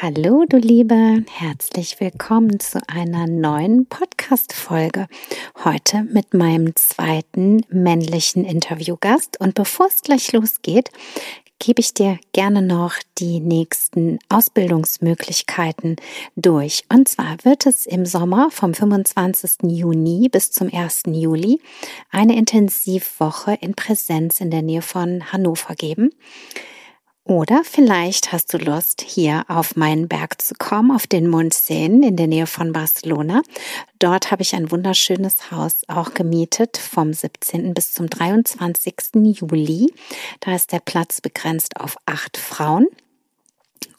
Hallo, du Liebe, herzlich willkommen zu einer neuen Podcast-Folge. Heute mit meinem zweiten männlichen Interviewgast. Und bevor es gleich losgeht, gebe ich dir gerne noch die nächsten Ausbildungsmöglichkeiten durch. Und zwar wird es im Sommer vom 25. Juni bis zum 1. Juli eine Intensivwoche in Präsenz in der Nähe von Hannover geben. Oder vielleicht hast du Lust, hier auf meinen Berg zu kommen, auf den Montseen in der Nähe von Barcelona. Dort habe ich ein wunderschönes Haus auch gemietet vom 17. bis zum 23. Juli. Da ist der Platz begrenzt auf acht Frauen.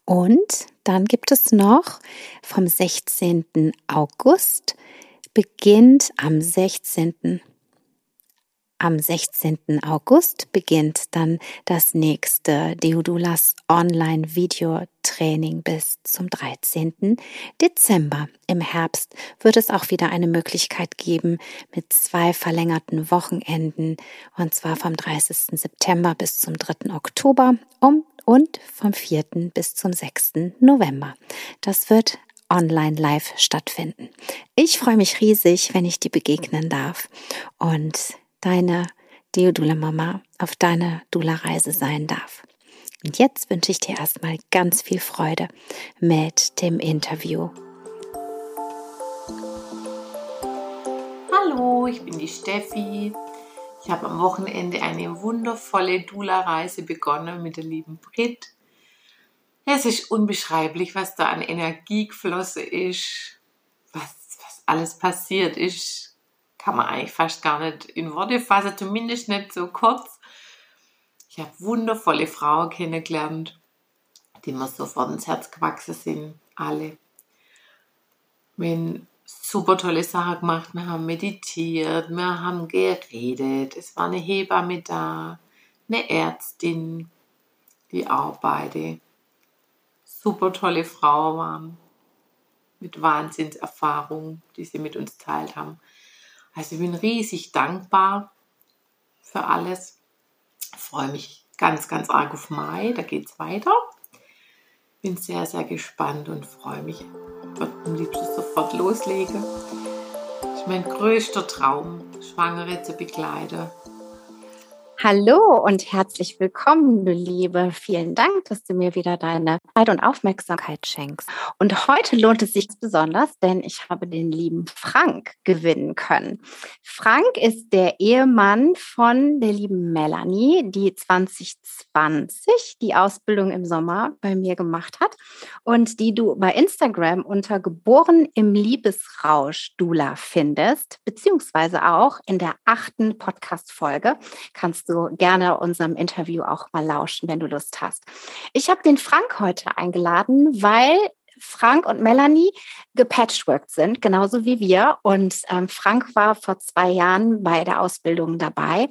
Und dann gibt es noch vom 16. August beginnt am 16. Am 16. August beginnt dann das nächste Deodulas Online-Video-Training bis zum 13. Dezember. Im Herbst wird es auch wieder eine Möglichkeit geben mit zwei verlängerten Wochenenden und zwar vom 30. September bis zum 3. Oktober um und vom 4. bis zum 6. November. Das wird online live stattfinden. Ich freue mich riesig, wenn ich dir begegnen darf und deine Deodula Mama auf deiner Dula-Reise sein darf. Und jetzt wünsche ich dir erstmal ganz viel Freude mit dem Interview. Hallo, ich bin die Steffi. Ich habe am Wochenende eine wundervolle Dula-Reise begonnen mit der lieben Brit. Es ist unbeschreiblich, was da an Energie geflossen ist, was, was alles passiert ist kann man eigentlich fast gar nicht in Worte fassen, zumindest nicht so kurz. Ich habe wundervolle Frauen kennengelernt, die mir sofort ins Herz gewachsen sind, alle. Wir haben super tolle Sachen gemacht, wir haben meditiert, wir haben geredet, es war eine Hebamme da, eine Ärztin, die arbeitet. Super tolle Frauen waren mit Wahnsinnserfahrung, die sie mit uns teilt haben. Also ich bin riesig dankbar für alles. Ich freue mich ganz, ganz arg auf Mai. Da geht es weiter. Bin sehr, sehr gespannt und freue mich. Ich würde am liebsten sofort loslegen. Das ist mein größter Traum, Schwangere zu begleiten Hallo und herzlich willkommen, du Liebe. Vielen Dank, dass du mir wieder deine Zeit und Aufmerksamkeit schenkst. Und heute lohnt es sich besonders, denn ich habe den lieben Frank gewinnen können. Frank ist der Ehemann von der lieben Melanie, die 2020 die Ausbildung im Sommer bei mir gemacht hat und die du bei Instagram unter Geboren im Liebesrausch Dula findest, beziehungsweise auch in der achten Podcast-Folge kannst du gerne unserem Interview auch mal lauschen, wenn du Lust hast. Ich habe den Frank heute eingeladen, weil Frank und Melanie gepatchworked sind, genauso wie wir. Und ähm, Frank war vor zwei Jahren bei der Ausbildung dabei,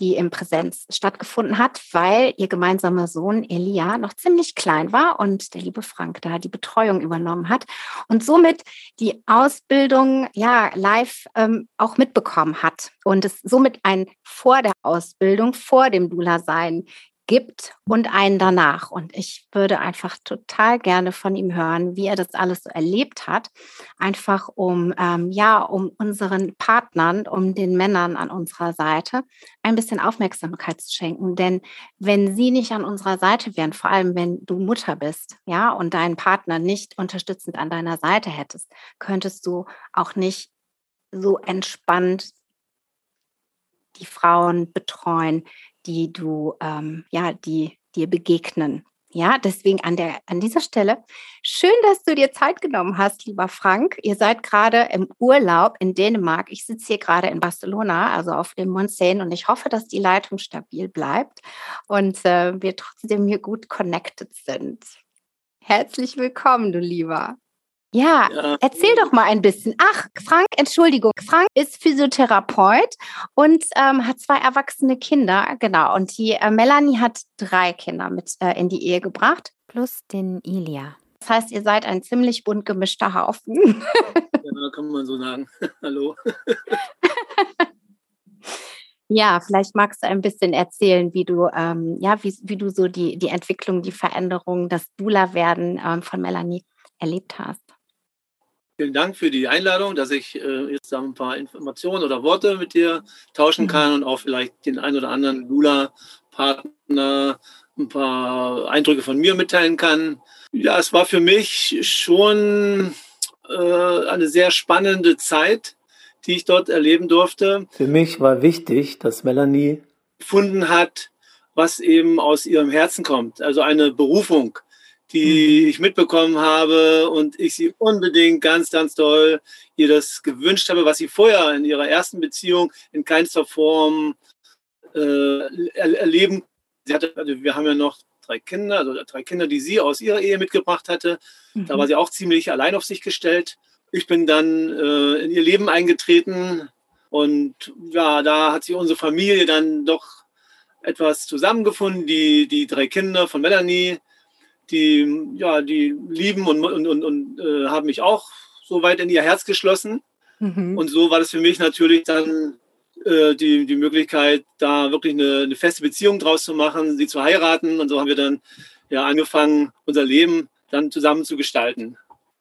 die in Präsenz stattgefunden hat, weil ihr gemeinsamer Sohn Elia noch ziemlich klein war und der liebe Frank da die Betreuung übernommen hat und somit die Ausbildung ja live ähm, auch mitbekommen hat und es somit ein vor der Ausbildung, vor dem Dula-Sein gibt und einen danach. Und ich würde einfach total gerne von ihm hören, wie er das alles so erlebt hat, einfach um ähm, ja, um unseren Partnern, um den Männern an unserer Seite ein bisschen Aufmerksamkeit zu schenken. Denn wenn sie nicht an unserer Seite wären, vor allem wenn du Mutter bist, ja, und deinen Partner nicht unterstützend an deiner Seite hättest, könntest du auch nicht so entspannt die Frauen betreuen, die du, ähm, ja, die dir begegnen. Ja, deswegen an, der, an dieser Stelle, schön, dass du dir Zeit genommen hast, lieber Frank. Ihr seid gerade im Urlaub in Dänemark. Ich sitze hier gerade in Barcelona, also auf dem Mont Seine, und ich hoffe, dass die Leitung stabil bleibt und äh, wir trotzdem hier gut connected sind. Herzlich willkommen, du Lieber. Ja, ja, erzähl doch mal ein bisschen. Ach, Frank, Entschuldigung. Frank ist Physiotherapeut und ähm, hat zwei erwachsene Kinder. Genau. Und die äh, Melanie hat drei Kinder mit äh, in die Ehe gebracht. Plus den Ilia. Das heißt, ihr seid ein ziemlich bunt gemischter Haufen. ja, kann man so sagen. Hallo. Ja, vielleicht magst du ein bisschen erzählen, wie du, ähm, ja, wie, wie du so die, die Entwicklung, die Veränderung, das Dula-Werden ähm, von Melanie erlebt hast. Vielen Dank für die Einladung, dass ich äh, jetzt ein paar Informationen oder Worte mit dir tauschen mhm. kann und auch vielleicht den ein oder anderen Lula-Partner ein paar Eindrücke von mir mitteilen kann. Ja, es war für mich schon äh, eine sehr spannende Zeit, die ich dort erleben durfte. Für mich war wichtig, dass Melanie gefunden hat, was eben aus ihrem Herzen kommt, also eine Berufung die mhm. ich mitbekommen habe und ich sie unbedingt ganz, ganz toll ihr das gewünscht habe, was sie vorher in ihrer ersten Beziehung in keinster Form äh, erleben. Sie hatte, also wir haben ja noch drei Kinder, also drei Kinder, die sie aus ihrer Ehe mitgebracht hatte. Mhm. Da war sie auch ziemlich allein auf sich gestellt. Ich bin dann äh, in ihr Leben eingetreten und ja, da hat sich unsere Familie dann doch etwas zusammengefunden. Die, die drei Kinder von Melanie, die, ja, die lieben und, und, und, und äh, haben mich auch so weit in ihr Herz geschlossen. Mhm. Und so war das für mich natürlich dann äh, die, die Möglichkeit, da wirklich eine, eine, feste Beziehung draus zu machen, sie zu heiraten. Und so haben wir dann ja angefangen, unser Leben dann zusammen zu gestalten.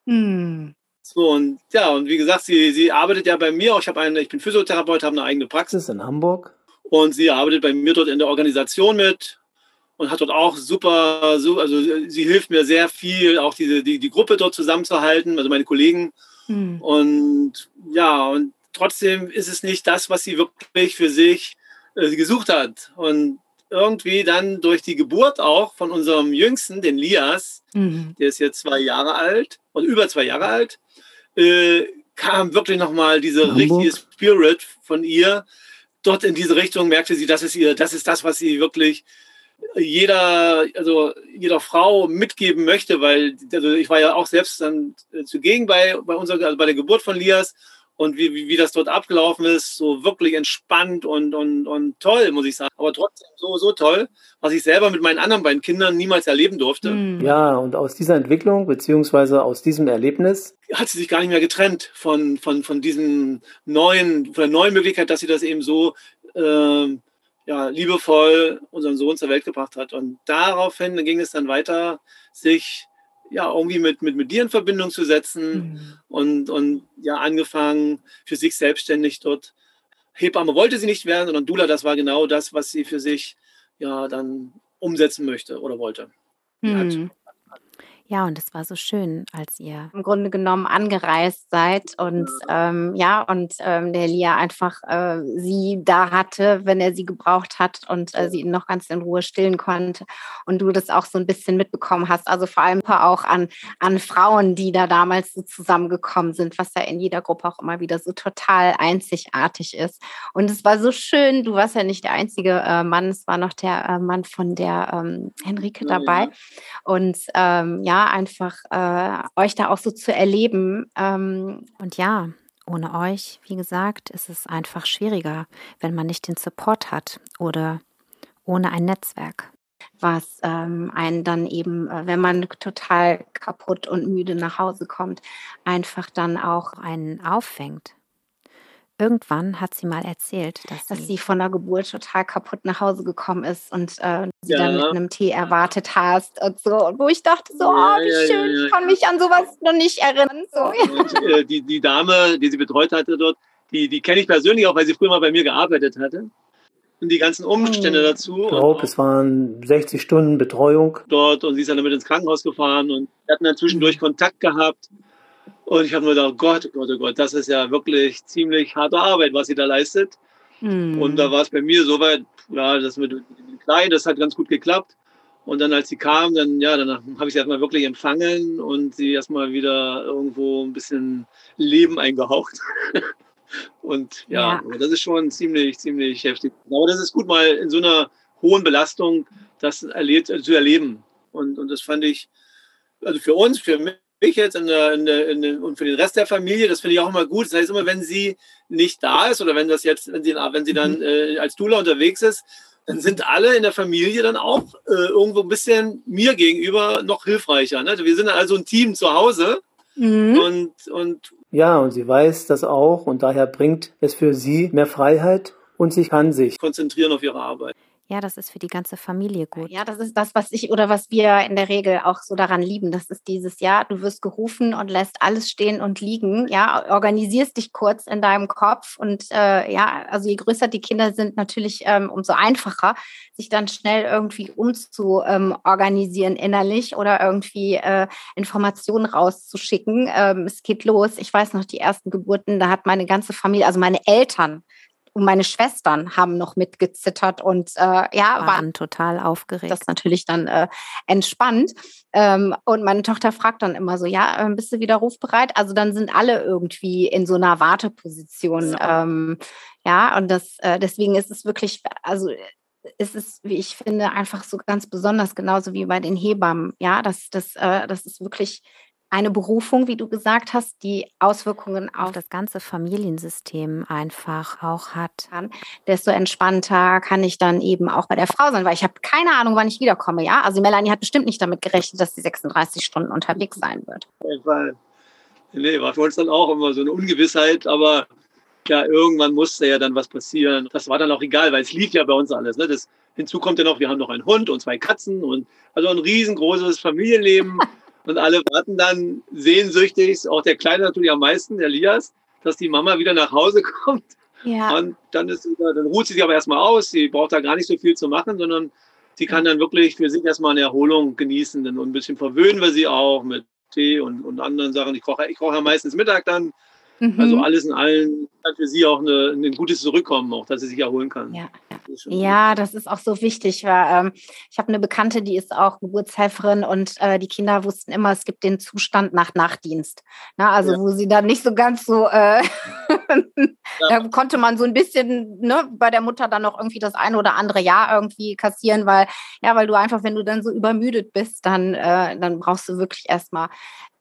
Mhm. So, und ja, und wie gesagt, sie, sie arbeitet ja bei mir auch. Ich, eine, ich bin Physiotherapeut, habe eine eigene Praxis in Hamburg. Und sie arbeitet bei mir dort in der Organisation mit und hat dort auch super, so, also sie hilft mir sehr viel, auch diese, die, die Gruppe dort zusammenzuhalten, also meine Kollegen. Mhm. Und ja, und trotzdem ist es nicht das, was sie wirklich für sich äh, gesucht hat. Und irgendwie dann durch die Geburt auch von unserem Jüngsten, den Lias, mhm. der ist jetzt zwei Jahre alt und über zwei Jahre alt, äh, kam wirklich nochmal diese richtige Spirit von ihr. Dort in diese Richtung merkte sie, das ist ihr, das ist das, was sie wirklich jeder, also jeder Frau mitgeben möchte, weil also ich war ja auch selbst dann äh, zugegen bei, bei unserer, also bei der Geburt von Lias und wie, wie, wie das dort abgelaufen ist, so wirklich entspannt und, und, und toll, muss ich sagen. Aber trotzdem so, so toll, was ich selber mit meinen anderen beiden Kindern niemals erleben durfte. Hm. Ja, und aus dieser Entwicklung, beziehungsweise aus diesem Erlebnis, hat sie sich gar nicht mehr getrennt von, von, von diesem neuen, von der neuen Möglichkeit, dass sie das eben so äh, ja, liebevoll unseren Sohn zur Welt gebracht hat. Und daraufhin ging es dann weiter, sich ja irgendwie mit, mit, mit dir in Verbindung zu setzen mhm. und, und ja, angefangen für sich selbstständig dort. Hebamme wollte sie nicht werden, sondern Dula, das war genau das, was sie für sich ja dann umsetzen möchte oder wollte. Mhm. Ja, und es war so schön, als ihr im Grunde genommen angereist seid und ähm, ja, und ähm, der Lia einfach äh, sie da hatte, wenn er sie gebraucht hat und äh, sie ihn noch ganz in Ruhe stillen konnte und du das auch so ein bisschen mitbekommen hast. Also vor allem auch an, an Frauen, die da damals so zusammengekommen sind, was ja in jeder Gruppe auch immer wieder so total einzigartig ist. Und es war so schön, du warst ja nicht der einzige äh, Mann, es war noch der äh, Mann von der ähm, Henrike dabei. Und ähm, ja, einfach äh, euch da auch so zu erleben. Ähm. Und ja, ohne euch, wie gesagt, ist es einfach schwieriger, wenn man nicht den Support hat oder ohne ein Netzwerk. Was ähm, einen dann eben, äh, wenn man total kaputt und müde nach Hause kommt, einfach dann auch einen auffängt. Irgendwann hat sie mal erzählt, dass, dass sie, sie, von der Geburt total kaputt nach Hause gekommen ist und äh, sie ja. dann mit einem Tee erwartet hast und so. Und wo ich dachte so, ja, oh, wie ja, schön, ich kann mich an sowas noch nicht erinnern. So. Und, äh, die, die Dame, die sie betreut hatte dort, die, die kenne ich persönlich auch, weil sie früher mal bei mir gearbeitet hatte. Und die ganzen Umstände hm. dazu. Ich glaube, es waren 60 Stunden Betreuung. Dort und sie ist dann damit ins Krankenhaus gefahren und wir hatten dann zwischendurch hm. Kontakt gehabt. Und ich habe nur gedacht, Gott, Gott, oh Gott, das ist ja wirklich ziemlich harte Arbeit, was sie da leistet. Mhm. Und da war es bei mir soweit, ja, das mit dem Kleinen, das hat ganz gut geklappt. Und dann, als sie kam, dann, ja, dann habe ich sie erstmal wirklich empfangen und sie erstmal wieder irgendwo ein bisschen Leben eingehaucht. und ja, ja, das ist schon ziemlich, ziemlich heftig. Aber das ist gut, mal in so einer hohen Belastung das erlebt, zu erleben. Und, und das fand ich, also für uns, für mich jetzt in der, in der, in der, und für den Rest der Familie, das finde ich auch immer gut. Das heißt immer, wenn sie nicht da ist oder wenn das jetzt, wenn sie, wenn sie dann mhm. äh, als Dula unterwegs ist, dann sind alle in der Familie dann auch äh, irgendwo ein bisschen mir gegenüber noch hilfreicher. Ne? Wir sind also ein Team zu Hause. Mhm. Und, und ja, und sie weiß das auch und daher bringt es für sie mehr Freiheit und sie kann sich konzentrieren auf ihre Arbeit. Ja, das ist für die ganze Familie gut. Ja, das ist das, was ich oder was wir in der Regel auch so daran lieben. Das ist dieses, ja, du wirst gerufen und lässt alles stehen und liegen. Ja, organisierst dich kurz in deinem Kopf und äh, ja, also je größer die Kinder sind, natürlich ähm, umso einfacher, sich dann schnell irgendwie umzuorganisieren ähm, innerlich oder irgendwie äh, Informationen rauszuschicken. Ähm, es geht los. Ich weiß noch, die ersten Geburten, da hat meine ganze Familie, also meine Eltern, und meine Schwestern haben noch mitgezittert und äh, ja, waren, waren total aufgeregt. Das natürlich dann äh, entspannt. Ähm, und meine Tochter fragt dann immer so, ja, ähm, bist du wieder rufbereit? Also dann sind alle irgendwie in so einer Warteposition. Ja, ähm, ja und das äh, deswegen ist es wirklich, also es ist, wie ich finde, einfach so ganz besonders, genauso wie bei den Hebammen. Ja, das, das, äh, das ist wirklich eine Berufung, wie du gesagt hast, die Auswirkungen auf, das ganze Familiensystem einfach auch hat, desto entspannter kann ich dann eben auch bei der Frau sein, weil ich habe keine Ahnung, wann ich wiederkomme. Ja, also Melanie hat bestimmt nicht damit gerechnet, dass sie 36 Stunden unterwegs sein wird. Nee, war für uns dann auch immer so eine Ungewissheit, aber ja, irgendwann musste ja dann was passieren. Das war dann auch egal, weil es lief ja bei uns alles. Ne? Das, hinzu kommt ja noch, wir haben noch einen Hund und zwei Katzen und also ein riesengroßes Familienleben. Und alle warten dann sehnsüchtig, auch der Kleine natürlich am meisten, der Elias, dass die Mama wieder nach Hause kommt. Ja. Und dann, ist, dann ruht sie sich aber erstmal aus. Sie braucht da gar nicht so viel zu machen, sondern sie kann dann wirklich für sich erstmal eine Erholung genießen. Und ein bisschen verwöhnen wir sie auch mit Tee und, und anderen Sachen. Ich koche, ich koche ja meistens Mittag dann Mhm. Also alles in allem kann für sie auch eine, ein gutes Zurückkommen, auch dass sie sich erholen kann. Ja, das ja, das ist auch so wichtig. Weil, ähm, ich habe eine Bekannte, die ist auch Geburtshelferin und äh, die Kinder wussten immer, es gibt den Zustand nach Nachtdienst. Na, also ja. wo sie dann nicht so ganz so, äh, da konnte man so ein bisschen ne, bei der Mutter dann noch irgendwie das eine oder andere Jahr irgendwie kassieren, weil ja, weil du einfach, wenn du dann so übermüdet bist, dann, äh, dann brauchst du wirklich erstmal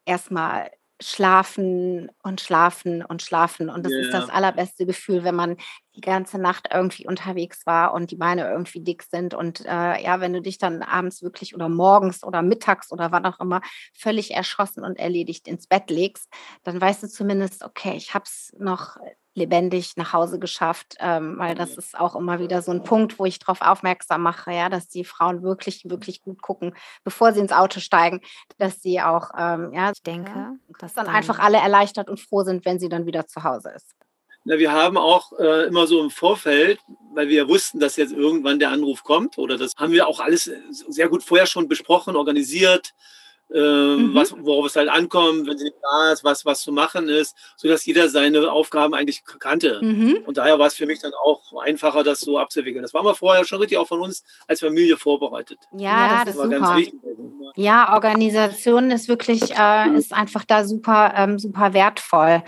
erstmal schlafen und schlafen und schlafen. Und das yeah. ist das allerbeste Gefühl, wenn man die ganze Nacht irgendwie unterwegs war und die Beine irgendwie dick sind. Und äh, ja, wenn du dich dann abends wirklich oder morgens oder mittags oder wann auch immer völlig erschossen und erledigt ins Bett legst, dann weißt du zumindest, okay, ich habe es noch lebendig nach Hause geschafft, ähm, weil das ist auch immer wieder so ein Punkt, wo ich darauf aufmerksam mache, ja, dass die Frauen wirklich, wirklich gut gucken, bevor sie ins Auto steigen, dass sie auch, ähm, ja, ich denke, dass dann einfach alle erleichtert und froh sind, wenn sie dann wieder zu Hause ist. Na, wir haben auch äh, immer so im Vorfeld, weil wir wussten, dass jetzt irgendwann der Anruf kommt, oder das haben wir auch alles sehr gut vorher schon besprochen, organisiert, äh, mhm. was, worauf es halt ankommt, wenn sie nicht da ist, was, was zu machen ist, sodass jeder seine Aufgaben eigentlich kannte. Mhm. Und daher war es für mich dann auch einfacher, das so abzuwickeln. Das war mal vorher schon richtig auch von uns als Familie vorbereitet. Ja, das, das war super. ganz wichtig. Ja, Organisation ist wirklich, äh, ist einfach da super, ähm, super wertvoll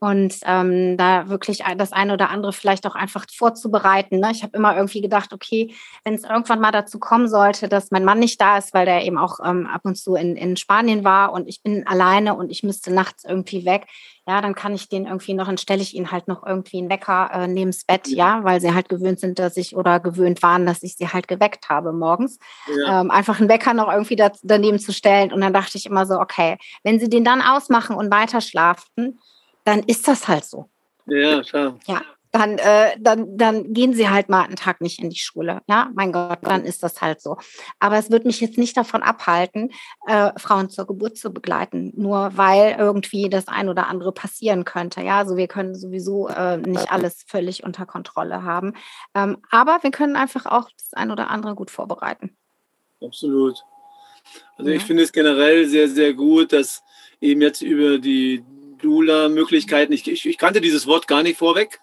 und ähm, da wirklich das eine oder andere vielleicht auch einfach vorzubereiten. Ne? Ich habe immer irgendwie gedacht, okay, wenn es irgendwann mal dazu kommen sollte, dass mein Mann nicht da ist, weil der eben auch ähm, ab und zu in, in Spanien war und ich bin alleine und ich müsste nachts irgendwie weg, ja, dann kann ich den irgendwie noch, dann stelle ich ihn halt noch irgendwie einen Wecker äh, neben's Bett, ja. weil sie halt gewöhnt sind, dass ich oder gewöhnt waren, dass ich sie halt geweckt habe morgens. Ja. Ähm, einfach einen Wecker noch irgendwie da, daneben zu stellen. Und dann dachte ich immer so, okay, wenn sie den dann ausmachen und weiter schlafen, dann ist das halt so. Ja, klar. Ja, dann, äh, dann, dann gehen sie halt mal einen Tag nicht in die Schule. Ja, mein Gott, dann ist das halt so. Aber es wird mich jetzt nicht davon abhalten, äh, Frauen zur Geburt zu begleiten, nur weil irgendwie das ein oder andere passieren könnte. Ja, also wir können sowieso äh, nicht alles völlig unter Kontrolle haben. Ähm, aber wir können einfach auch das ein oder andere gut vorbereiten. Absolut. Also ja. ich finde es generell sehr, sehr gut, dass eben jetzt über die Dula-Möglichkeiten. Ich, ich, ich, kannte dieses Wort gar nicht vorweg.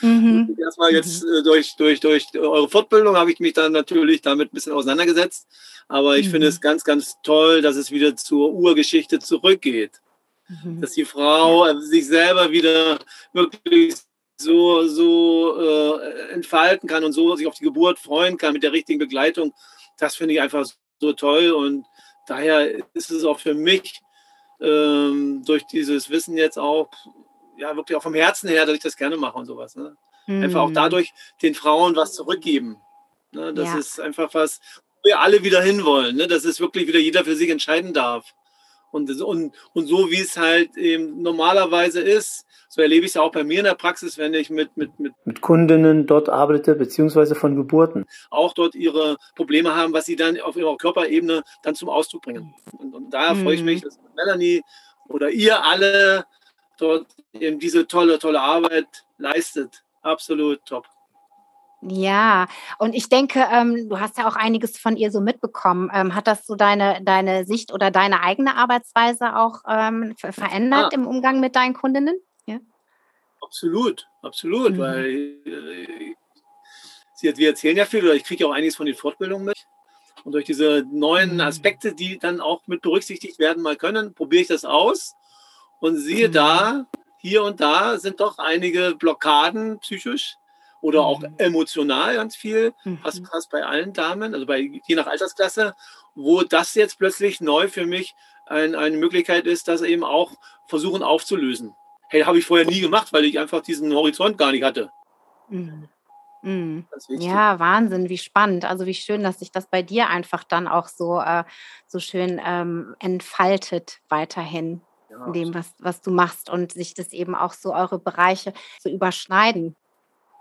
Mhm. Erstmal jetzt mhm. durch, durch, durch eure Fortbildung habe ich mich dann natürlich damit ein bisschen auseinandergesetzt. Aber ich mhm. finde es ganz, ganz toll, dass es wieder zur Urgeschichte zurückgeht. Mhm. Dass die Frau ja. sich selber wieder wirklich so, so äh, entfalten kann und so sich auf die Geburt freuen kann mit der richtigen Begleitung. Das finde ich einfach so toll und daher ist es auch für mich ähm, durch dieses Wissen jetzt auch, ja, wirklich auch vom Herzen her, dass ich das gerne mache und sowas. Ne? Mhm. Einfach auch hm. dadurch den Frauen was zurückgeben. Ne? Das ja. ist einfach was, wo wir alle wieder hinwollen. Ne? Dass es wirklich wieder jeder für sich entscheiden darf. Und, und, und so wie es halt eben normalerweise ist, so erlebe ich es ja auch bei mir in der Praxis, wenn ich mit, mit, mit, mit Kundinnen dort arbeite, beziehungsweise von Geburten. Auch dort ihre Probleme haben, was sie dann auf ihrer Körperebene dann zum Ausdruck bringen. Und, und daher mhm. freue ich mich, mhm. dass Melanie oder ihr alle dort eben diese tolle, tolle Arbeit leistet. Absolut top. Ja, und ich denke, ähm, du hast ja auch einiges von ihr so mitbekommen. Ähm, hat das so deine, deine Sicht oder deine eigene Arbeitsweise auch ähm, verändert ah. im Umgang mit deinen Kundinnen? Ja? Absolut, absolut, mhm. weil äh, sie, wir erzählen ja viel oder ich kriege auch einiges von den Fortbildungen mit. Und durch diese neuen mhm. Aspekte, die dann auch mit berücksichtigt werden mal können, probiere ich das aus und siehe mhm. da, hier und da sind doch einige Blockaden psychisch, oder auch mhm. emotional ganz viel, mhm. passt, passt bei allen Damen, also bei, je nach Altersklasse, wo das jetzt plötzlich neu für mich ein, eine Möglichkeit ist, das eben auch versuchen aufzulösen. Hey, habe ich vorher nie gemacht, weil ich einfach diesen Horizont gar nicht hatte. Mhm. Mhm. Ja, Wahnsinn, wie spannend. Also wie schön, dass sich das bei dir einfach dann auch so, äh, so schön ähm, entfaltet weiterhin ja, in dem, was, was du machst und sich das eben auch so eure Bereiche so überschneiden.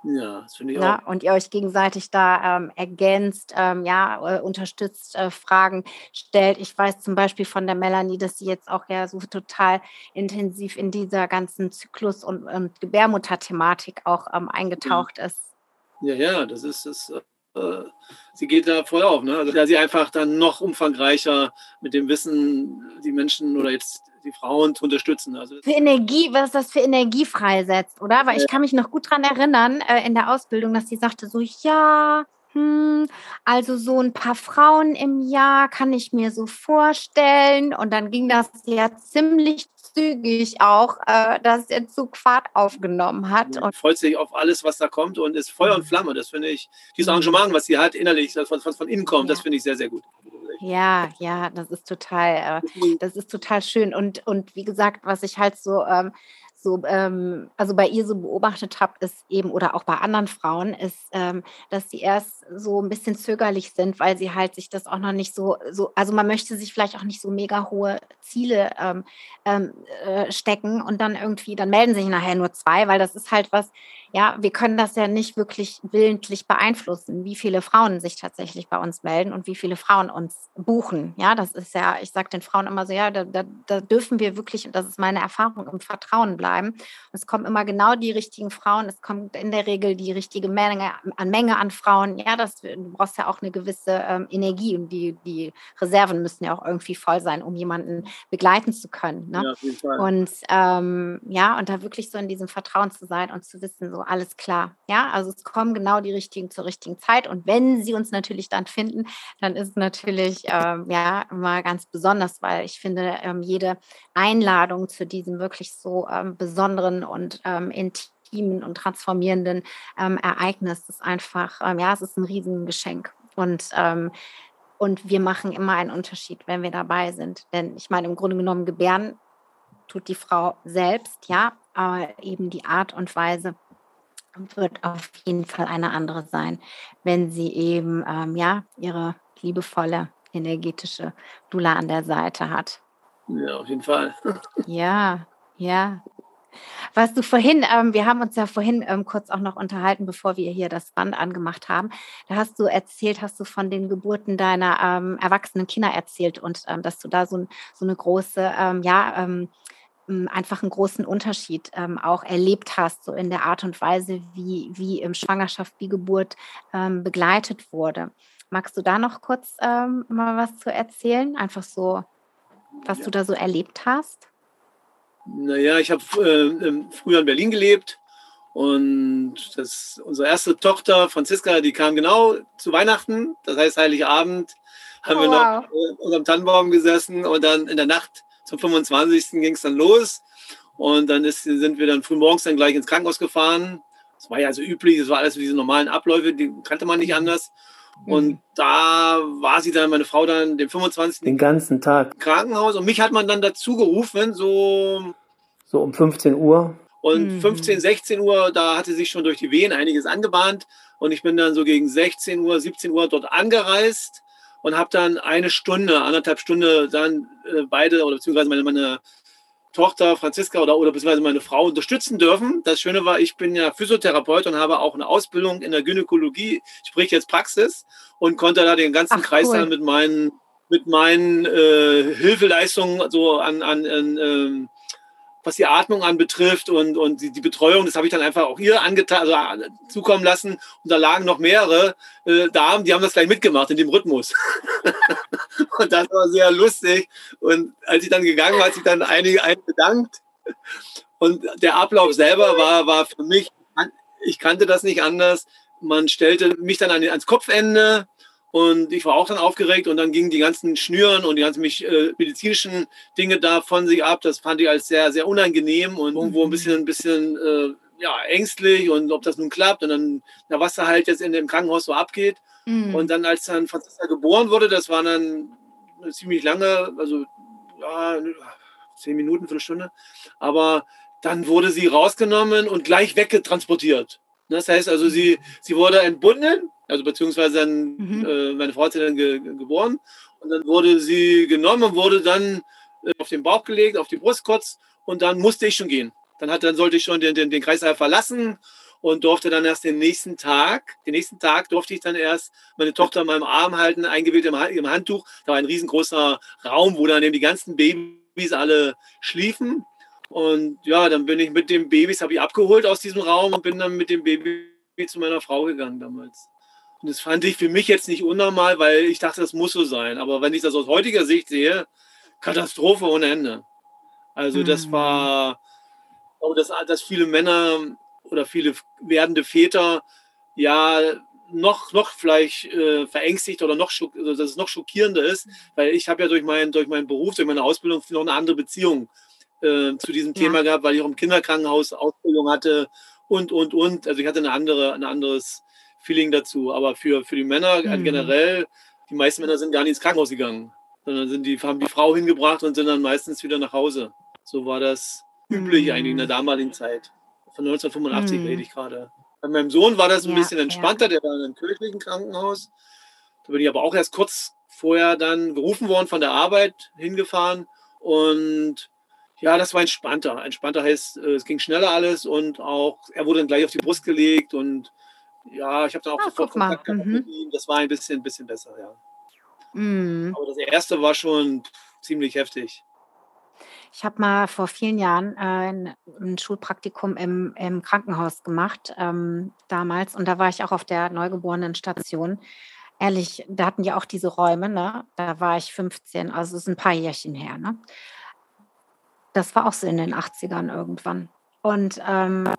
Ja, das finde ich ja, auch. Und ihr euch gegenseitig da ähm, ergänzt, ähm, ja, äh, unterstützt, äh, Fragen stellt. Ich weiß zum Beispiel von der Melanie, dass sie jetzt auch ja so total intensiv in dieser ganzen Zyklus- und, und Gebärmutter-Thematik auch ähm, eingetaucht ja. ist. Ja, ja, das ist es. Äh, sie geht da voll auf, ne? Also da sie einfach dann noch umfangreicher mit dem Wissen die Menschen oder jetzt die Frauen zu unterstützen. Also für Energie, was das für Energie freisetzt, oder? Weil ich kann mich noch gut daran erinnern, äh, in der Ausbildung, dass sie sagte so, ja, hm, also so ein paar Frauen im Jahr kann ich mir so vorstellen. Und dann ging das ja ziemlich zügig auch, äh, dass der Zug Fahrt aufgenommen hat. und freut sich auf alles, was da kommt und ist Feuer und mhm. Flamme. Das finde ich, dieses. Engagement, was sie hat innerlich, was von, von innen kommt, ja. das finde ich sehr, sehr gut. Ja, ja, das ist total, äh, das ist total schön. Und, und wie gesagt, was ich halt so ähm, so, ähm, also bei ihr so beobachtet habe, ist eben, oder auch bei anderen Frauen, ist, ähm, dass sie erst so ein bisschen zögerlich sind, weil sie halt sich das auch noch nicht so, so also man möchte sich vielleicht auch nicht so mega hohe Ziele ähm, ähm äh, stecken und dann irgendwie, dann melden sich nachher nur zwei, weil das ist halt was, ja, wir können das ja nicht wirklich willentlich beeinflussen, wie viele Frauen sich tatsächlich bei uns melden und wie viele Frauen uns buchen. Ja, das ist ja, ich sage den Frauen immer so, ja, da, da, da, dürfen wir wirklich, und das ist meine Erfahrung, im Vertrauen bleiben. Es kommen immer genau die richtigen Frauen, es kommt in der Regel die richtige Menge an Menge an Frauen. Ja, das, du brauchst ja auch eine gewisse ähm, Energie und die, die Reserven müssen ja auch irgendwie voll sein, um jemanden begleiten zu können. Ne? Ja, und ähm, ja, und da wirklich so in diesem Vertrauen zu sein und zu wissen, so alles klar. Ja, also es kommen genau die richtigen zur richtigen Zeit. Und wenn sie uns natürlich dann finden, dann ist natürlich ähm, ja immer ganz besonders, weil ich finde, ähm, jede Einladung zu diesem wirklich so ähm, besonderen und ähm, intimen und transformierenden ähm, Ereignis ist einfach, ähm, ja, es ist ein Riesengeschenk. Und und wir machen immer einen Unterschied, wenn wir dabei sind. Denn ich meine, im Grunde genommen gebären tut die Frau selbst, ja, aber eben die Art und Weise, wird auf jeden Fall eine andere sein, wenn sie eben ähm, ja ihre liebevolle energetische Dula an der Seite hat. Ja, auf jeden Fall. ja, ja. Was du vorhin, ähm, wir haben uns ja vorhin ähm, kurz auch noch unterhalten, bevor wir hier das Band angemacht haben. Da hast du erzählt, hast du von den Geburten deiner ähm, erwachsenen Kinder erzählt und ähm, dass du da so, so eine große, ähm, ja, ähm, einfach einen großen Unterschied ähm, auch erlebt hast, so in der Art und Weise, wie, wie im Schwangerschaft, wie Geburt ähm, begleitet wurde. Magst du da noch kurz ähm, mal was zu erzählen? Einfach so, was ja. du da so erlebt hast? Naja, ich habe äh, früher in Berlin gelebt und das, unsere erste Tochter, Franziska, die kam genau zu Weihnachten, das heißt Heiligabend, haben oh, wir wow. noch unterm Tannenbaum gesessen und dann in der Nacht zum 25. ging es dann los. Und dann ist, sind wir dann früh morgens dann gleich ins Krankenhaus gefahren. Das war ja also üblich, das war alles diese normalen Abläufe, die kannte man nicht anders. Und mhm. da war sie dann, meine Frau dann, den 25. Den ganzen Tag. Im Krankenhaus. Und mich hat man dann dazu gerufen, so. So um 15 Uhr. Und mhm. 15, 16 Uhr, da hatte sich schon durch die Wehen einiges angebahnt. Und ich bin dann so gegen 16 Uhr, 17 Uhr dort angereist und habe dann eine Stunde, anderthalb Stunde dann äh, beide oder beziehungsweise meine, meine Tochter Franziska oder, oder beziehungsweise meine Frau unterstützen dürfen. Das Schöne war, ich bin ja Physiotherapeut und habe auch eine Ausbildung in der Gynäkologie, sprich jetzt Praxis und konnte da den ganzen Ach, Kreis cool. dann mit meinen mit meinen äh, Hilfeleistungen so an, an, an ähm, was die Atmung anbetrifft und, und die, die Betreuung, das habe ich dann einfach auch ihr angetan, also äh, zukommen lassen. Und da lagen noch mehrere äh, Damen, die haben das gleich mitgemacht in dem Rhythmus. und das war sehr lustig. Und als ich dann gegangen war, hat sich dann einige einen bedankt. Und der Ablauf selber war, war für mich, ich kannte das nicht anders. Man stellte mich dann an, ans Kopfende und ich war auch dann aufgeregt und dann gingen die ganzen Schnüren und die ganzen äh, medizinischen Dinge da von sich ab. Das fand ich als sehr, sehr unangenehm und irgendwo ein bisschen, ein bisschen äh, ja, ängstlich und ob das nun klappt und dann, na, was da halt jetzt in dem Krankenhaus so abgeht. Mhm. Und dann, als dann Franziska geboren wurde, das war dann eine ziemlich lange, also ja, zehn Minuten, Viertelstunde. Aber dann wurde sie rausgenommen und gleich weggetransportiert. Das heißt also, sie, sie wurde entbunden also beziehungsweise dann, mhm. äh, meine Frau hat sie dann ge geboren und dann wurde sie genommen und wurde dann äh, auf den Bauch gelegt, auf die Brust kurz und dann musste ich schon gehen. Dann, hat, dann sollte ich schon den, den, den Kreislauf verlassen und durfte dann erst den nächsten Tag, den nächsten Tag durfte ich dann erst meine Tochter in meinem Arm halten, eingewickelt im, im Handtuch. Da war ein riesengroßer Raum, wo dann eben die ganzen Babys alle schliefen. Und ja, dann bin ich mit den Babys, habe ich abgeholt aus diesem Raum und bin dann mit dem Baby zu meiner Frau gegangen damals. Und das fand ich für mich jetzt nicht unnormal, weil ich dachte, das muss so sein. Aber wenn ich das aus heutiger Sicht sehe, Katastrophe ohne Ende. Also das mhm. war, glaube, dass, dass viele Männer oder viele werdende Väter ja noch, noch vielleicht äh, verängstigt oder noch, also dass es noch schockierender ist, weil ich habe ja durch, mein, durch meinen Beruf, durch meine Ausbildung noch eine andere Beziehung äh, zu diesem ja. Thema gehabt, weil ich auch im Kinderkrankenhaus Ausbildung hatte und, und, und. Also ich hatte eine andere, ein anderes Feeling dazu. Aber für, für die Männer mhm. generell, die meisten Männer sind gar nicht ins Krankenhaus gegangen, sondern sind die, haben die Frau hingebracht und sind dann meistens wieder nach Hause. So war das üblich mhm. eigentlich in der damaligen Zeit. Von 1985 mhm. rede ich gerade. Bei meinem Sohn war das ein ja, bisschen entspannter, ja. der war in einem kirchlichen Krankenhaus. Da bin ich aber auch erst kurz vorher dann gerufen worden von der Arbeit, hingefahren. Und ja, das war entspannter. Entspannter heißt, äh, es ging schneller alles und auch, er wurde dann gleich auf die Brust gelegt und ja, ich habe dann auch ah, sofort Kontakt gehabt mhm. mit ihm. Das war ein bisschen, bisschen besser, ja. Mhm. Aber das erste war schon ziemlich heftig. Ich habe mal vor vielen Jahren äh, ein, ein, Schulpraktikum im, im Krankenhaus gemacht, ähm, damals. Und da war ich auch auf der Neugeborenenstation. Ehrlich, da hatten die auch diese Räume, ne? Da war ich 15, also es ist ein paar Jährchen her, ne? Das war auch so in den 80ern irgendwann. Und ähm,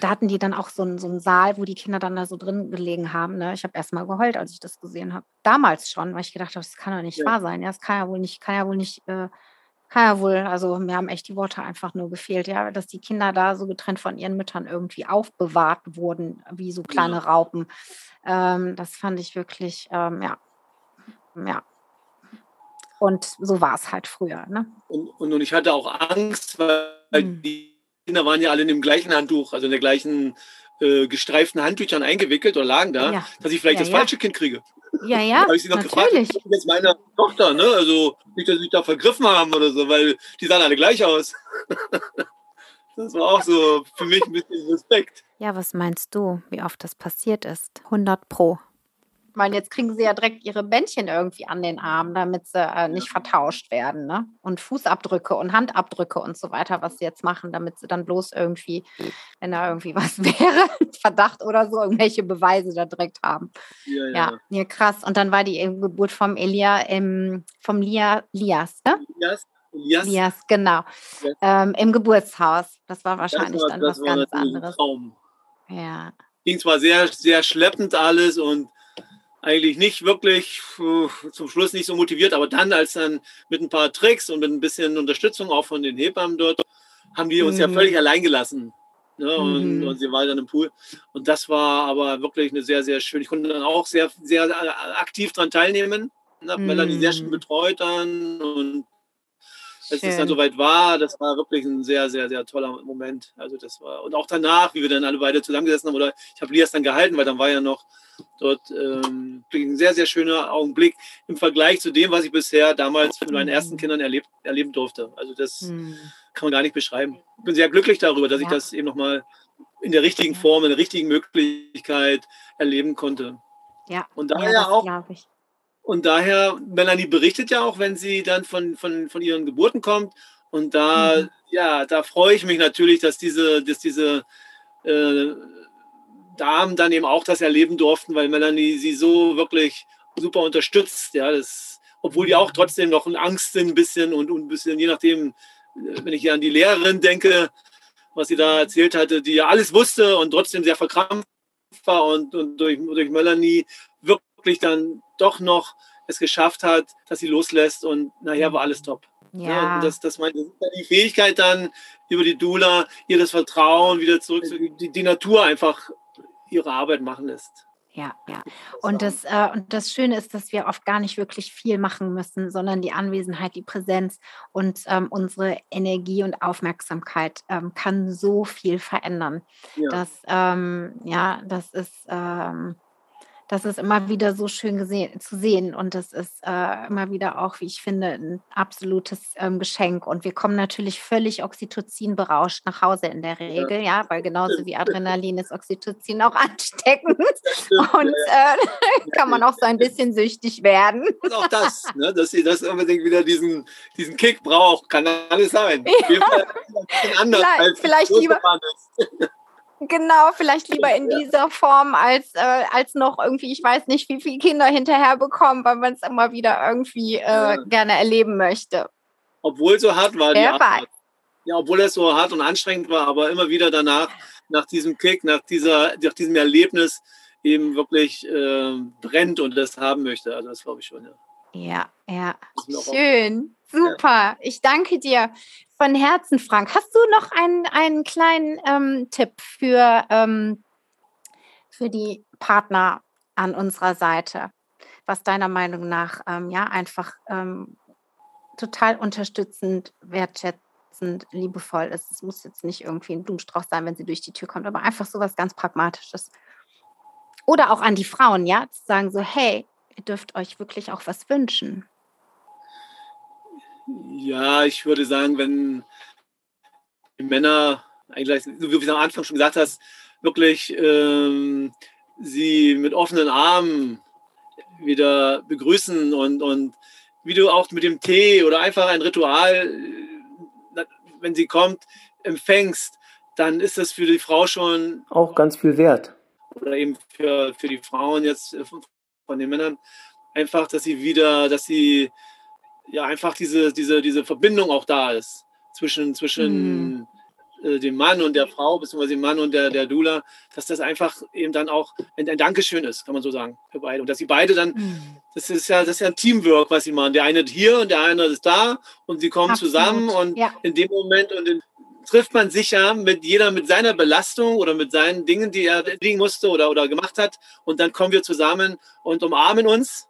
da hatten die dann auch so einen, so einen Saal, wo die Kinder dann da so drin gelegen haben. Ne? Ich habe erst mal geheult, als ich das gesehen habe. Damals schon, weil ich gedacht habe, das kann doch nicht ja. wahr sein. Ja, das kann ja wohl nicht, kann ja wohl nicht, äh, kann ja wohl, also mir haben echt die Worte einfach nur gefehlt, ja, dass die Kinder da so getrennt von ihren Müttern irgendwie aufbewahrt wurden, wie so kleine ja. Raupen. Ähm, das fand ich wirklich, ähm, ja, ja. Und so war es halt früher. Ne? Und, und, und ich hatte auch Angst, weil hm. die Kinder waren ja alle in dem gleichen Handtuch, also in der gleichen äh, gestreiften Handtüchern eingewickelt oder lagen da, ja. dass ich vielleicht ja, das ja. falsche Kind kriege. Ja, ja. habe ich sie noch natürlich. gefragt, jetzt meine Tochter, ne? Also nicht, dass sie sich da vergriffen haben oder so, weil die sahen alle gleich aus. das war auch so für mich ein bisschen Respekt. Ja, was meinst du, wie oft das passiert ist? 100 Pro meine, jetzt kriegen sie ja direkt ihre Bändchen irgendwie an den Arm, damit sie äh, nicht vertauscht werden. Ne? Und Fußabdrücke und Handabdrücke und so weiter, was sie jetzt machen, damit sie dann bloß irgendwie, wenn da irgendwie was wäre, Verdacht oder so, irgendwelche Beweise da direkt haben. Ja, ja. ja, ja krass. Und dann war die Geburt vom Elia, ähm, vom Lia, Lias, ne? Lias. Elias. Elias, genau. Ja. Ähm, Im Geburtshaus. Das war wahrscheinlich das war, dann was ganz anderes. Traum. Ja. Ging zwar sehr, sehr schleppend alles und eigentlich nicht wirklich äh, zum Schluss nicht so motiviert, aber dann, als dann mit ein paar Tricks und mit ein bisschen Unterstützung auch von den Hebammen dort, haben die uns mhm. ja völlig allein gelassen. Ne? Und, mhm. und, sie war dann im Pool. Und das war aber wirklich eine sehr, sehr schön. Ich konnte dann auch sehr, sehr aktiv daran teilnehmen. Ne? Mhm. Melanie sehr schön betreut dann und als es dann soweit war, das war wirklich ein sehr, sehr, sehr toller Moment. Also das war, und auch danach, wie wir dann alle beide zusammengesessen haben, oder ich habe Lias dann gehalten, weil dann war ja noch dort ähm, ein sehr, sehr schöner Augenblick im Vergleich zu dem, was ich bisher damals mit meinen ersten mhm. Kindern erlebt, erleben durfte. Also das mhm. kann man gar nicht beschreiben. Ich bin sehr glücklich darüber, dass ja. ich das eben nochmal in der richtigen Form, in der richtigen Möglichkeit erleben konnte. Ja, und daher ja, auch und daher, Melanie berichtet ja auch, wenn sie dann von, von, von ihren Geburten kommt. Und da, mhm. ja, da freue ich mich natürlich, dass diese, dass diese äh, Damen dann eben auch das erleben durften, weil Melanie sie so wirklich super unterstützt. Ja, das, obwohl die auch mhm. trotzdem noch in Angst sind, ein bisschen und, und ein bisschen, je nachdem, äh, wenn ich hier an die Lehrerin denke, was sie da erzählt hatte, die ja alles wusste und trotzdem sehr verkrampft war und, und durch, durch Melanie wirklich dann doch noch es geschafft hat, dass sie loslässt und nachher war alles top. Ja. ja das, das meine die Fähigkeit dann über die Dula, ihr das Vertrauen wieder zurück, die, die Natur einfach ihre Arbeit machen lässt. Ja, ja. Und das, äh, und das Schöne ist, dass wir oft gar nicht wirklich viel machen müssen, sondern die Anwesenheit, die Präsenz und ähm, unsere Energie und Aufmerksamkeit ähm, kann so viel verändern. Ja. Das, ähm, ja, das ist, ähm, das ist immer wieder so schön gesehen, zu sehen und das ist äh, immer wieder auch, wie ich finde, ein absolutes ähm, Geschenk. Und wir kommen natürlich völlig Oxytocin berauscht nach Hause in der Regel, ja, ja weil genauso wie Adrenalin ist Oxytocin auch ansteckend und äh, kann man auch so ein bisschen süchtig werden. Und auch das, ne, dass sie das unbedingt wieder diesen, diesen Kick braucht, kann alles sein. Ja. Anders vielleicht, vielleicht lieber. Genau, vielleicht lieber in dieser Form als, äh, als noch irgendwie, ich weiß nicht, wie viele Kinder hinterher bekommen, weil man es immer wieder irgendwie äh, ja. gerne erleben möchte. Obwohl so hart war die Arbeit. Ja, obwohl es so hart und anstrengend war, aber immer wieder danach, nach diesem Kick, nach, dieser, nach diesem Erlebnis eben wirklich äh, brennt und das haben möchte. Also das glaube ich schon, ja. Ja, ja. Schön. Super. Ja. Ich danke dir von Herzen, Frank. Hast du noch einen, einen kleinen ähm, Tipp für, ähm, für die Partner an unserer Seite, was deiner Meinung nach ähm, ja einfach ähm, total unterstützend, wertschätzend, liebevoll ist? Es muss jetzt nicht irgendwie ein Blumenstrauß sein, wenn sie durch die Tür kommt, aber einfach so was ganz Pragmatisches. Oder auch an die Frauen, ja, zu sagen so, hey, Ihr dürft euch wirklich auch was wünschen. Ja, ich würde sagen, wenn die Männer, eigentlich, so wie du am Anfang schon gesagt hast, wirklich ähm, sie mit offenen Armen wieder begrüßen und, und wie du auch mit dem Tee oder einfach ein Ritual, wenn sie kommt, empfängst, dann ist das für die Frau schon auch ganz viel wert. Oder eben für, für die Frauen jetzt von den Männern, einfach, dass sie wieder, dass sie ja einfach diese, diese, diese Verbindung auch da ist zwischen, zwischen mhm. äh, dem Mann und der Frau, beziehungsweise dem Mann und der, der Dula, dass das einfach eben dann auch ein, ein Dankeschön ist, kann man so sagen, für beide. Und dass sie beide dann, mhm. das ist ja, das ist ja ein Teamwork, was sie machen. Der eine hier und der andere ist da und sie kommen Absolut. zusammen und ja. in dem Moment und in, trifft man sich ja mit jeder mit seiner Belastung oder mit seinen Dingen, die er liegen musste oder, oder gemacht hat. Und dann kommen wir zusammen und umarmen uns.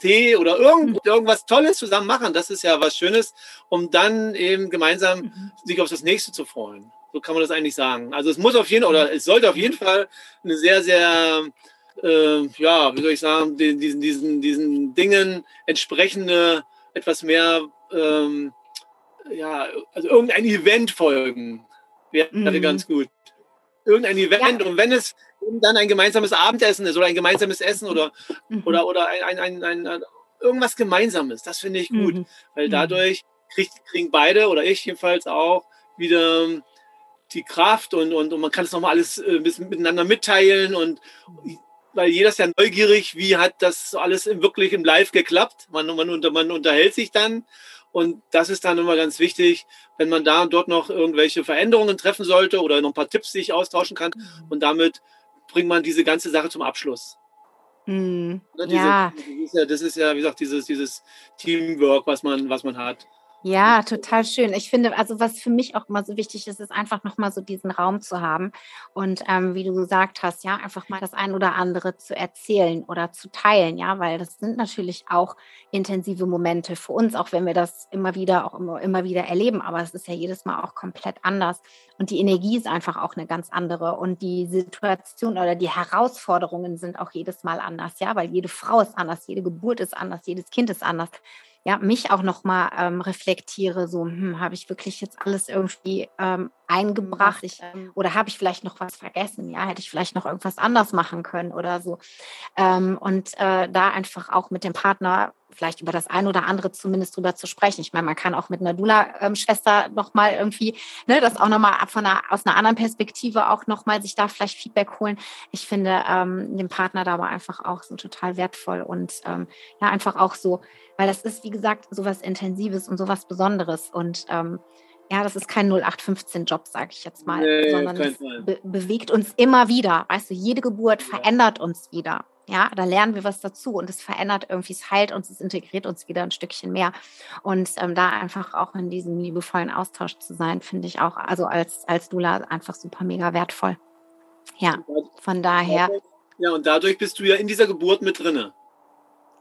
Tee oder irgend, irgendwas Tolles zusammen machen. Das ist ja was Schönes, um dann eben gemeinsam mhm. sich auf das nächste zu freuen. So kann man das eigentlich sagen. Also es muss auf jeden oder es sollte auf jeden Fall eine sehr, sehr, äh, ja, wie soll ich sagen, diesen, diesen, diesen Dingen entsprechende, etwas mehr ähm, ja, also irgendein Event folgen. Wäre mhm. ganz gut. Irgendein Event ja. und wenn es dann ein gemeinsames Abendessen ist oder ein gemeinsames Essen oder, mhm. oder, oder ein, ein, ein, ein, irgendwas Gemeinsames, das finde ich gut, mhm. weil mhm. dadurch krieg, kriegen beide oder ich jedenfalls auch wieder die Kraft und, und, und man kann es nochmal alles äh, ein bisschen miteinander mitteilen und weil jeder ist ja neugierig, wie hat das alles wirklich im Live geklappt. Man, man, man unterhält sich dann Und das ist dann immer ganz wichtig, wenn man da und dort noch irgendwelche Veränderungen treffen sollte oder noch ein paar Tipps sich austauschen kann. Mhm. Und damit bringt man diese ganze Sache zum Abschluss. Ne, diese, ja. Das ist ja. Das ist ja, wie gesagt, dieses, dieses Teamwork, was man, was man hat. Ja, total schön. Ich finde, also was für mich auch immer so wichtig ist, ist einfach nochmal so diesen Raum zu haben und ähm, wie du gesagt hast, ja, einfach mal das ein oder andere zu erzählen oder zu teilen, ja, weil das sind natürlich auch intensive Momente für uns, auch wenn wir das immer wieder, auch immer, immer wieder erleben, aber es ist ja jedes Mal auch komplett anders und die Energie ist einfach auch eine ganz andere und die Situation oder die Herausforderungen sind auch jedes Mal anders, ja, weil jede Frau ist anders, jede Geburt ist anders, jedes Kind ist anders ja, mich auch nochmal ähm, reflektiere, so, hm, habe ich wirklich jetzt alles irgendwie ähm, eingebracht ich, ähm, oder habe ich vielleicht noch was vergessen? Ja, hätte ich vielleicht noch irgendwas anders machen können oder so. Ähm, und äh, da einfach auch mit dem Partner vielleicht über das ein oder andere zumindest drüber zu sprechen. Ich meine, man kann auch mit einer Dula-Schwester nochmal irgendwie, ne, das auch nochmal von einer, aus einer anderen Perspektive auch nochmal sich da vielleicht Feedback holen. Ich finde ähm, den Partner da aber einfach auch so total wertvoll und ähm, ja, einfach auch so, weil das ist, wie gesagt, sowas Intensives und sowas Besonderes und ähm, ja, das ist kein 0815-Job, sage ich jetzt mal, nee, sondern es be bewegt uns immer wieder. Weißt du, jede Geburt ja. verändert uns wieder. Ja, da lernen wir was dazu und es verändert irgendwie, es heilt uns, es integriert uns wieder ein Stückchen mehr. Und ähm, da einfach auch in diesem liebevollen Austausch zu sein, finde ich auch, also als, als Dula einfach super mega wertvoll. Ja, von daher. Ja, und dadurch bist du ja in dieser Geburt mit drinne.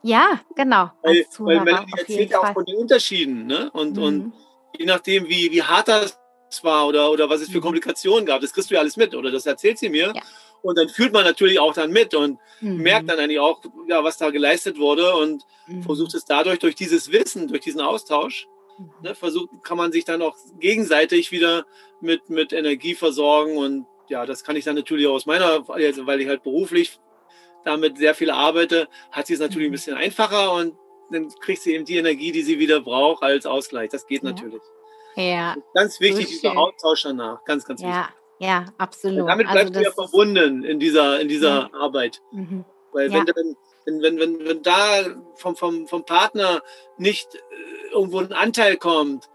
Ja, genau. Weil, weil Melanie erzählt ja auch von den Unterschieden, ne? Und, mhm. und je nachdem, wie, wie hart das war oder, oder was es für mhm. Komplikationen gab, das kriegst du ja alles mit oder das erzählt sie mir. Ja. Und dann fühlt man natürlich auch dann mit und mhm. merkt dann eigentlich auch, ja, was da geleistet wurde und mhm. versucht es dadurch, durch dieses Wissen, durch diesen Austausch, mhm. ne, versucht, kann man sich dann auch gegenseitig wieder mit, mit Energie versorgen und ja, das kann ich dann natürlich aus meiner, also weil ich halt beruflich damit sehr viel arbeite, hat sie es natürlich ein mhm. bisschen einfacher und dann kriegt sie eben die Energie, die sie wieder braucht als Ausgleich. Das geht ja. natürlich. Ja. Ganz wichtig, so dieser Austausch danach. Ganz, ganz wichtig. Ja, absolut. Und damit bleibst also du ja verbunden in dieser, in dieser ja. Arbeit. Mhm. Weil wenn, ja. dann, wenn, wenn, wenn, wenn da vom, vom, vom Partner nicht äh, irgendwo ein Anteil kommt,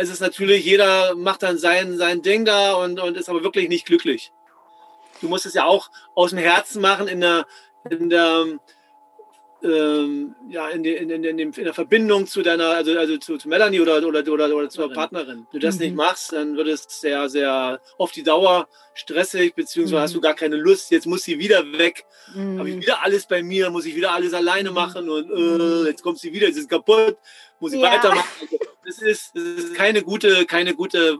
ist es natürlich, jeder macht dann sein, sein Ding da und, und ist aber wirklich nicht glücklich. Du musst es ja auch aus dem Herzen machen, in der, in der ähm, ja, in, in, in, in, der Verbindung zu deiner, also, also zu, zu Melanie oder, oder, oder, oder zur Partnerin. Wenn du das mhm. nicht machst, dann wird es sehr, sehr auf die Dauer stressig, beziehungsweise mhm. hast du gar keine Lust, jetzt muss sie wieder weg, mhm. habe ich wieder alles bei mir, muss ich wieder alles alleine mhm. machen und äh, mhm. jetzt kommt sie wieder, sie ist kaputt, muss ich ja. weitermachen. Das, ist, das ist keine gute, keine gute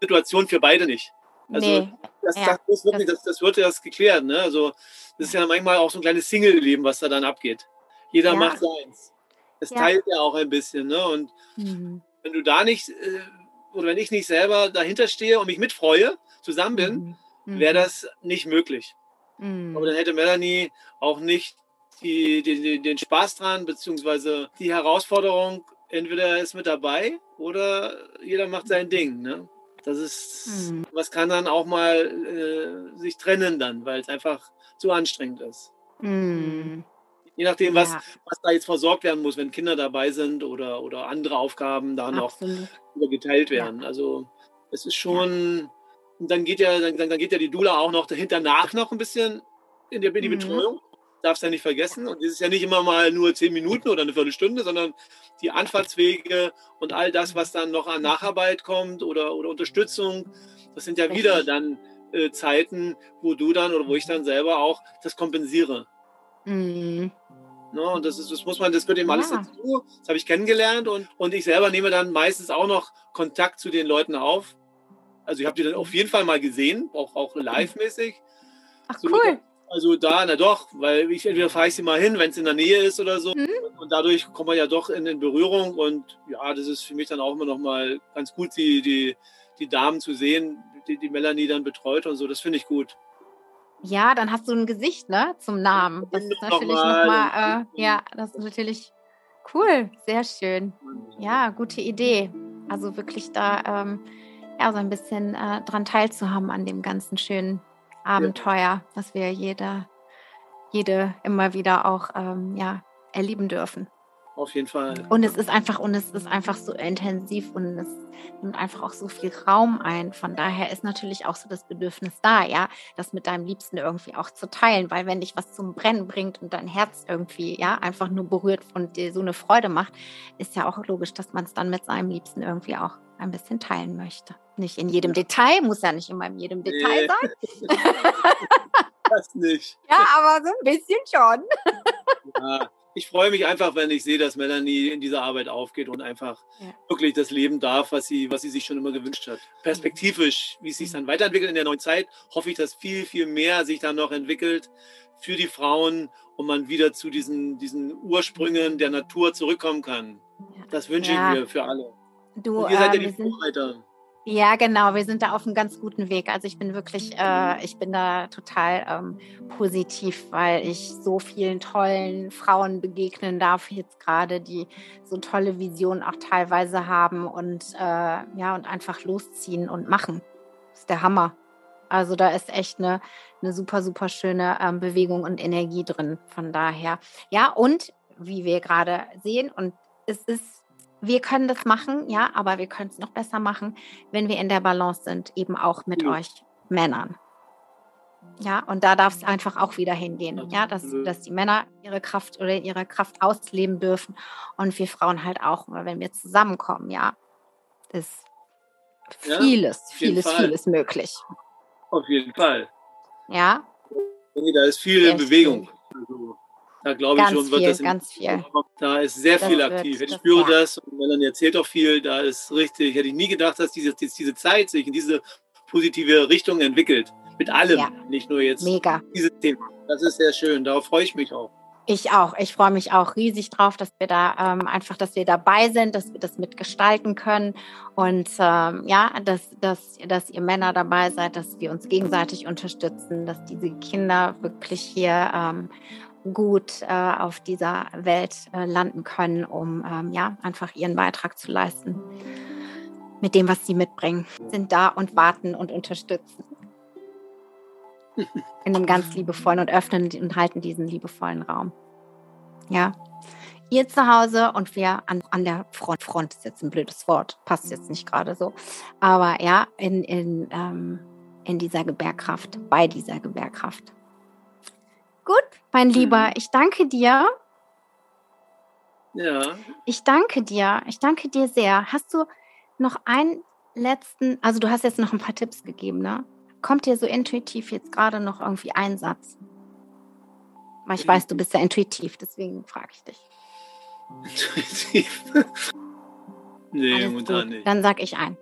Situation für beide nicht. Also nee. das, ja. das, muss wirklich, das, das wird erst geklärt. Ne? Also das ist ja manchmal auch so ein kleines Single-Leben, was da dann abgeht. Jeder ja. macht seins. Es ja. teilt ja auch ein bisschen. Ne? Und mhm. wenn du da nicht, äh, oder wenn ich nicht selber dahinter stehe und mich mitfreue, zusammen bin, mhm. mhm. wäre das nicht möglich. Mhm. Aber dann hätte Melanie auch nicht die, die, den Spaß dran, beziehungsweise die Herausforderung, entweder er ist mit dabei oder jeder macht sein Ding. Ne? Das ist, mhm. was kann dann auch mal äh, sich trennen dann, weil es einfach zu anstrengend ist. Mhm. Je nachdem, was, ja. was da jetzt versorgt werden muss, wenn Kinder dabei sind oder, oder andere Aufgaben da noch geteilt werden. Ja. Also es ist schon, ja. dann geht ja, dann, dann geht ja die Dula auch noch dahinter nach noch ein bisschen in, der, in die mhm. Betreuung. Darfst ja nicht vergessen. Und es ist ja nicht immer mal nur zehn Minuten oder eine Viertelstunde, sondern die Anfahrtswege und all das, was dann noch an Nacharbeit kommt oder, oder Unterstützung, das sind ja wieder dann äh, Zeiten, wo du dann oder wo ich dann selber auch das kompensiere. Mhm. No, ne, und das, ist, das muss man, das gehört eben alles ja. dazu. Das habe ich kennengelernt und, und ich selber nehme dann meistens auch noch Kontakt zu den Leuten auf. Also ich habe die dann auf jeden Fall mal gesehen, auch, auch live-mäßig. Ach so, cool. Also da, na doch, weil ich entweder fahre ich sie mal hin, wenn es in der Nähe ist oder so. Mhm. Und dadurch kommt man ja doch in, in, Berührung. Und ja, das ist für mich dann auch immer noch mal ganz gut, die, die, die Damen zu sehen, die, die Melanie dann betreut und so. Das finde ich gut. Ja, dann hast du ein Gesicht, ne, zum Namen. Das ist natürlich nochmal, noch äh, ja, das ist natürlich cool, sehr schön. Ja, gute Idee. Also wirklich da, ähm, ja, so ein bisschen äh, dran teilzuhaben an dem ganzen schönen Abenteuer, was wir jeder, jede immer wieder auch, ähm, ja, erleben dürfen. auf jeden Fall. Und es ist einfach, und es ist einfach so intensiv und es nimmt einfach auch so viel Raum ein. Von daher ist natürlich auch so das Bedürfnis da, ja, das mit deinem Liebsten irgendwie auch zu teilen, weil wenn dich was zum Brennen bringt und dein Herz irgendwie, ja, einfach nur berührt und dir so eine Freude macht, ist ja auch logisch, dass man es dann mit seinem Liebsten irgendwie auch ein bisschen teilen möchte. Nicht in jedem Detail, muss ja nicht immer in jedem Detail nee. sein. das nicht. Ja, aber so ein bisschen schon. Ja ich freue mich einfach, wenn ich sehe, dass Melanie in dieser Arbeit aufgeht und einfach ja. wirklich das Leben darf, was sie, was sie sich schon immer gewünscht hat. Perspektivisch, wie es sich dann weiterentwickelt in der neuen Zeit, hoffe ich, dass viel, viel mehr sich dann noch entwickelt für die Frauen und man wieder zu diesen, diesen Ursprüngen der Natur zurückkommen kann. Das wünsche ich mir für alle. Du, und ihr seid ja ähm, die Vorreiter. Ja, genau. Wir sind da auf einem ganz guten Weg. Also ich bin wirklich, äh, ich bin da total ähm, positiv, weil ich so vielen tollen Frauen begegnen darf jetzt gerade, die so tolle Visionen auch teilweise haben und äh, ja und einfach losziehen und machen. Das ist der Hammer. Also da ist echt eine, eine super, super schöne ähm, Bewegung und Energie drin. Von daher. Ja, und wie wir gerade sehen, und es ist wir können das machen, ja, aber wir können es noch besser machen, wenn wir in der Balance sind, eben auch mit ja. euch Männern. Ja, und da darf es einfach auch wieder hingehen, ja, dass, dass die Männer ihre Kraft oder ihre Kraft ausleben dürfen und wir Frauen halt auch, weil wenn wir zusammenkommen, ja, ist vieles, ja, vieles, vieles möglich. Auf jeden Fall. Ja. Nee, da ist viel in Bewegung. Also, da glaube ich schon, wird viel, das. Ganz viel. Da ist sehr das viel aktiv. Ich spüre ja. das und Melanie erzählt auch viel. Da ist richtig. Hätte ich nie gedacht, dass diese, diese Zeit sich in diese positive Richtung entwickelt. Mit allem, ja. nicht nur jetzt Mega. dieses Thema. Das ist sehr schön. Darauf freue ich mich auch. Ich auch. Ich freue mich auch riesig drauf, dass wir da ähm, einfach, dass wir dabei sind, dass wir das mitgestalten können und ähm, ja, dass, dass, dass ihr Männer dabei seid, dass wir uns gegenseitig unterstützen, dass diese Kinder wirklich hier ähm, gut äh, auf dieser Welt äh, landen können, um ähm, ja einfach ihren Beitrag zu leisten mit dem, was sie mitbringen. Sind da und warten und unterstützen. In einem ganz liebevollen und öffnen und halten diesen liebevollen Raum. Ja. Ihr zu Hause und wir an, an der Front. Front ist jetzt ein blödes Wort, passt jetzt nicht gerade so. Aber ja, in, in, ähm, in dieser Gebärkraft, bei dieser Gebärkraft. Gut, mein Lieber, mhm. ich danke dir. Ja. Ich danke dir. Ich danke dir sehr. Hast du noch einen letzten, also du hast jetzt noch ein paar Tipps gegeben, ne? Kommt dir so intuitiv jetzt gerade noch irgendwie ein Satz? Weil ich weiß, du bist ja intuitiv, deswegen frage ich dich. Intuitiv? nee, momentan nicht. Dann sag ich ein.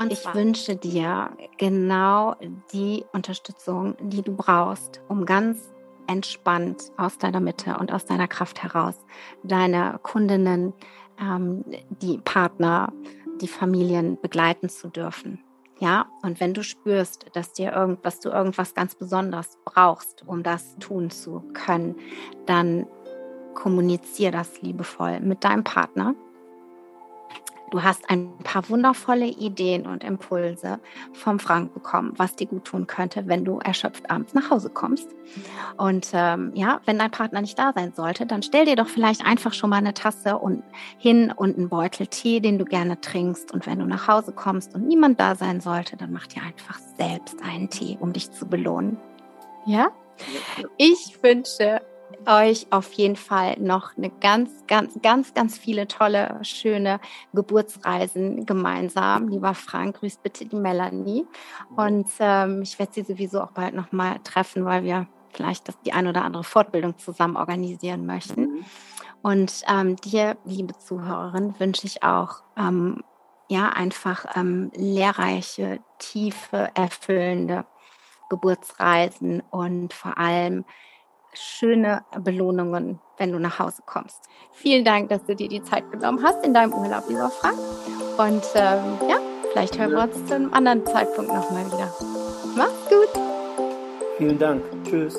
Und ich wünsche dir genau die Unterstützung, die du brauchst, um ganz entspannt aus deiner Mitte und aus deiner Kraft heraus. Deine Kundinnen, ähm, die Partner, die Familien begleiten zu dürfen. Ja, und wenn du spürst, dass dir irgendwas, du irgendwas ganz Besonderes brauchst, um das tun zu können, dann kommunizier das liebevoll mit deinem Partner Du hast ein paar wundervolle Ideen und Impulse vom Frank bekommen, was dir gut tun könnte, wenn du erschöpft abends nach Hause kommst. Und ähm, ja, wenn dein Partner nicht da sein sollte, dann stell dir doch vielleicht einfach schon mal eine Tasse und, hin und einen Beutel Tee, den du gerne trinkst. Und wenn du nach Hause kommst und niemand da sein sollte, dann mach dir einfach selbst einen Tee, um dich zu belohnen. Ja? Ich wünsche euch auf jeden Fall noch eine ganz, ganz, ganz, ganz viele tolle, schöne Geburtsreisen gemeinsam. Lieber Frank, grüß bitte die Melanie. Und ähm, ich werde sie sowieso auch bald nochmal treffen, weil wir vielleicht das, die ein oder andere Fortbildung zusammen organisieren möchten. Mhm. Und ähm, dir, liebe Zuhörerin, wünsche ich auch ähm, ja einfach ähm, lehrreiche, tiefe, erfüllende Geburtsreisen und vor allem schöne Belohnungen, wenn du nach Hause kommst. Vielen Dank, dass du dir die Zeit genommen hast in deinem Urlaub, lieber Frank. Und ähm, ja, vielleicht hören wir uns zu einem anderen Zeitpunkt nochmal wieder. Mach's gut. Vielen Dank. Tschüss.